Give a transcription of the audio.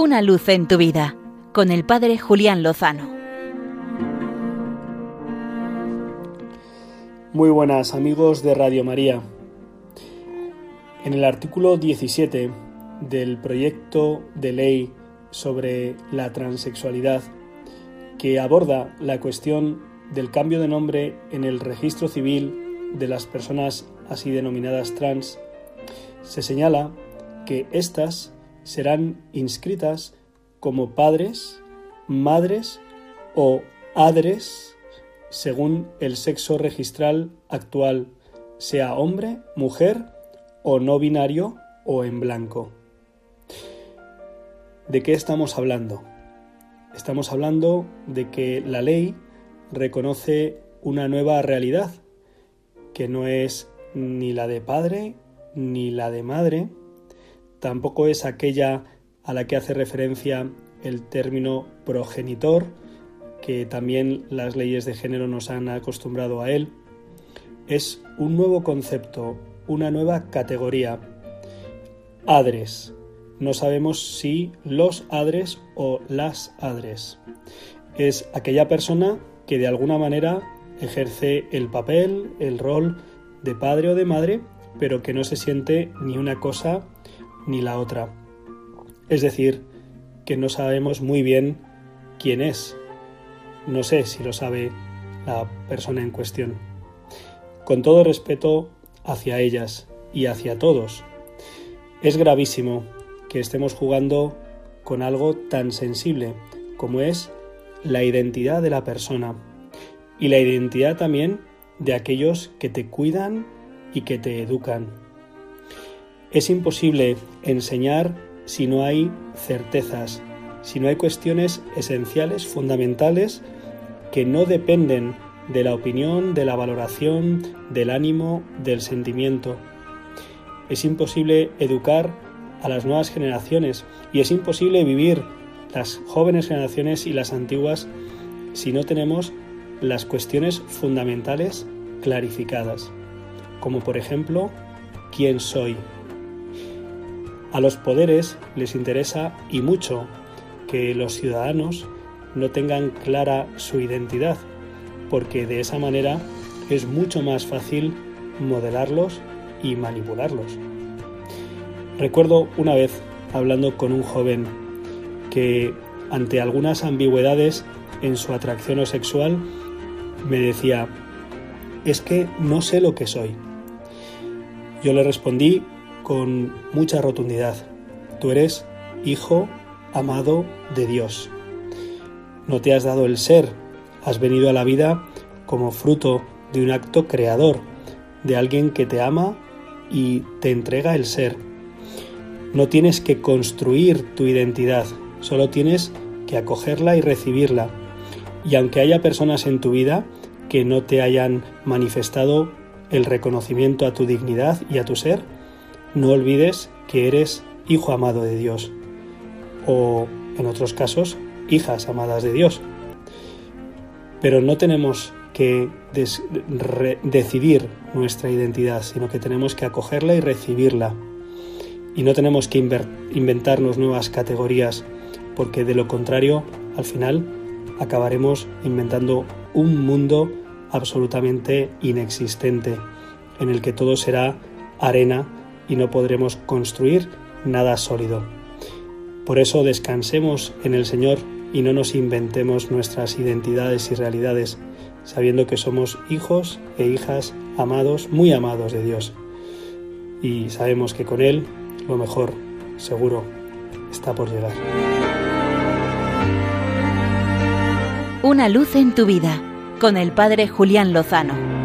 Una luz en tu vida con el Padre Julián Lozano. Muy buenas amigos de Radio María. En el artículo 17 del proyecto de ley sobre la transexualidad que aborda la cuestión del cambio de nombre en el registro civil de las personas así denominadas trans, se señala que éstas serán inscritas como padres, madres o adres según el sexo registral actual, sea hombre, mujer o no binario o en blanco. ¿De qué estamos hablando? Estamos hablando de que la ley reconoce una nueva realidad, que no es ni la de padre ni la de madre, tampoco es aquella a la que hace referencia el término progenitor, que también las leyes de género nos han acostumbrado a él. Es un nuevo concepto, una nueva categoría. Adres. No sabemos si los adres o las adres. Es aquella persona que de alguna manera ejerce el papel, el rol de padre o de madre, pero que no se siente ni una cosa ni la otra. Es decir, que no sabemos muy bien quién es. No sé si lo sabe la persona en cuestión. Con todo respeto hacia ellas y hacia todos, es gravísimo que estemos jugando con algo tan sensible como es la identidad de la persona y la identidad también de aquellos que te cuidan y que te educan. Es imposible enseñar si no hay certezas, si no hay cuestiones esenciales, fundamentales, que no dependen de la opinión, de la valoración, del ánimo, del sentimiento. Es imposible educar a las nuevas generaciones y es imposible vivir las jóvenes generaciones y las antiguas si no tenemos las cuestiones fundamentales clarificadas, como por ejemplo, ¿quién soy? A los poderes les interesa y mucho que los ciudadanos no tengan clara su identidad, porque de esa manera es mucho más fácil modelarlos y manipularlos. Recuerdo una vez hablando con un joven que ante algunas ambigüedades en su atracción sexual me decía, es que no sé lo que soy. Yo le respondí con mucha rotundidad, tú eres hijo amado de Dios. No te has dado el ser, has venido a la vida como fruto de un acto creador, de alguien que te ama y te entrega el ser. No tienes que construir tu identidad, solo tienes que acogerla y recibirla. Y aunque haya personas en tu vida que no te hayan manifestado el reconocimiento a tu dignidad y a tu ser, no olvides que eres hijo amado de Dios o, en otros casos, hijas amadas de Dios. Pero no tenemos que decidir nuestra identidad, sino que tenemos que acogerla y recibirla. Y no tenemos que inventarnos nuevas categorías, porque de lo contrario, al final, acabaremos inventando un mundo absolutamente inexistente, en el que todo será arena y no podremos construir nada sólido. Por eso descansemos en el Señor y no nos inventemos nuestras identidades y realidades, sabiendo que somos hijos e hijas amados, muy amados de Dios. Y sabemos que con Él lo mejor, seguro, está por llegar. Una luz en tu vida con el Padre Julián Lozano.